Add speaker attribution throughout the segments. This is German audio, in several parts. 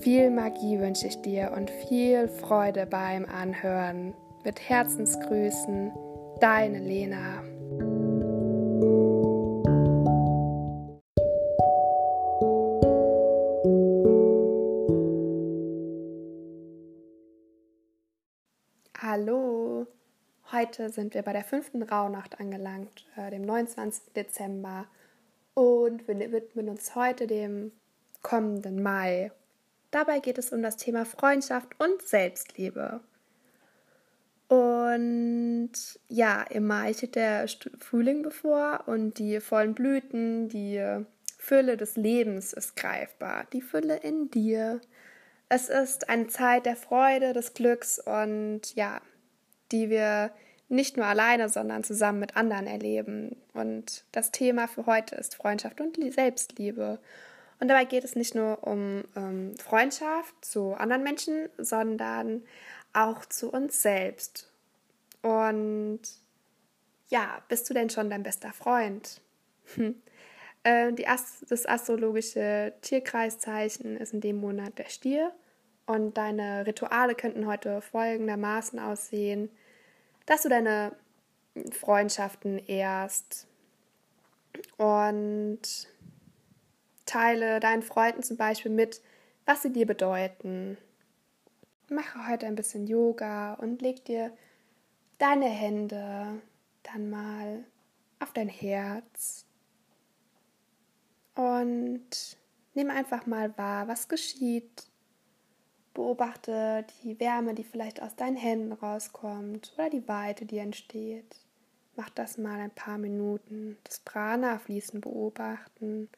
Speaker 1: Viel Magie wünsche ich dir und viel Freude beim Anhören. Mit Herzensgrüßen, deine Lena. Hallo, heute sind wir bei der fünften Rauhnacht angelangt, äh, dem 29. Dezember, und wir widmen uns heute dem kommenden Mai. Dabei geht es um das Thema Freundschaft und Selbstliebe. Und ja, im Mai steht der Frühling bevor und die vollen Blüten, die Fülle des Lebens ist greifbar, die Fülle in dir. Es ist eine Zeit der Freude, des Glücks und ja, die wir nicht nur alleine, sondern zusammen mit anderen erleben. Und das Thema für heute ist Freundschaft und Selbstliebe. Und dabei geht es nicht nur um ähm, Freundschaft zu anderen Menschen, sondern auch zu uns selbst. Und ja, bist du denn schon dein bester Freund? äh, die Ast das astrologische Tierkreiszeichen ist in dem Monat der Stier. Und deine Rituale könnten heute folgendermaßen aussehen, dass du deine Freundschaften ehrst und Teile deinen Freunden zum Beispiel mit, was sie dir bedeuten. Mache heute ein bisschen Yoga und leg dir deine Hände dann mal auf dein Herz und nimm einfach mal wahr, was geschieht. Beobachte die Wärme, die vielleicht aus deinen Händen rauskommt oder die Weite, die entsteht. Mach das mal ein paar Minuten. Das Prana-Fließen beobachten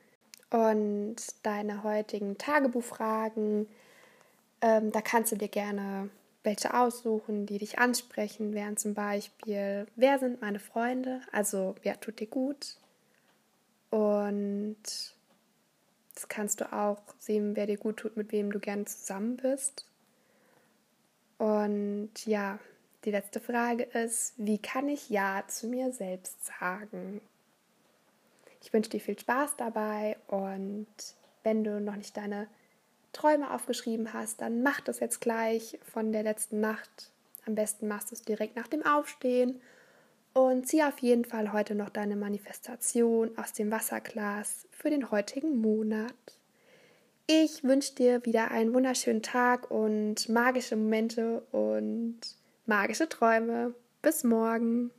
Speaker 1: und deine heutigen Tagebuchfragen. Ähm, da kannst du dir gerne welche aussuchen, die dich ansprechen, wären zum Beispiel, wer sind meine Freunde? Also, wer tut dir gut? Und das kannst du auch sehen, wer dir gut tut, mit wem du gerne zusammen bist. Und ja, die letzte Frage ist, wie kann ich Ja zu mir selbst sagen? Ich wünsche dir viel Spaß dabei und wenn du noch nicht deine Träume aufgeschrieben hast, dann mach das jetzt gleich von der letzten Nacht. Am besten machst du es direkt nach dem Aufstehen und zieh auf jeden Fall heute noch deine Manifestation aus dem Wasserglas für den heutigen Monat. Ich wünsche dir wieder einen wunderschönen Tag und magische Momente und magische Träume. Bis morgen.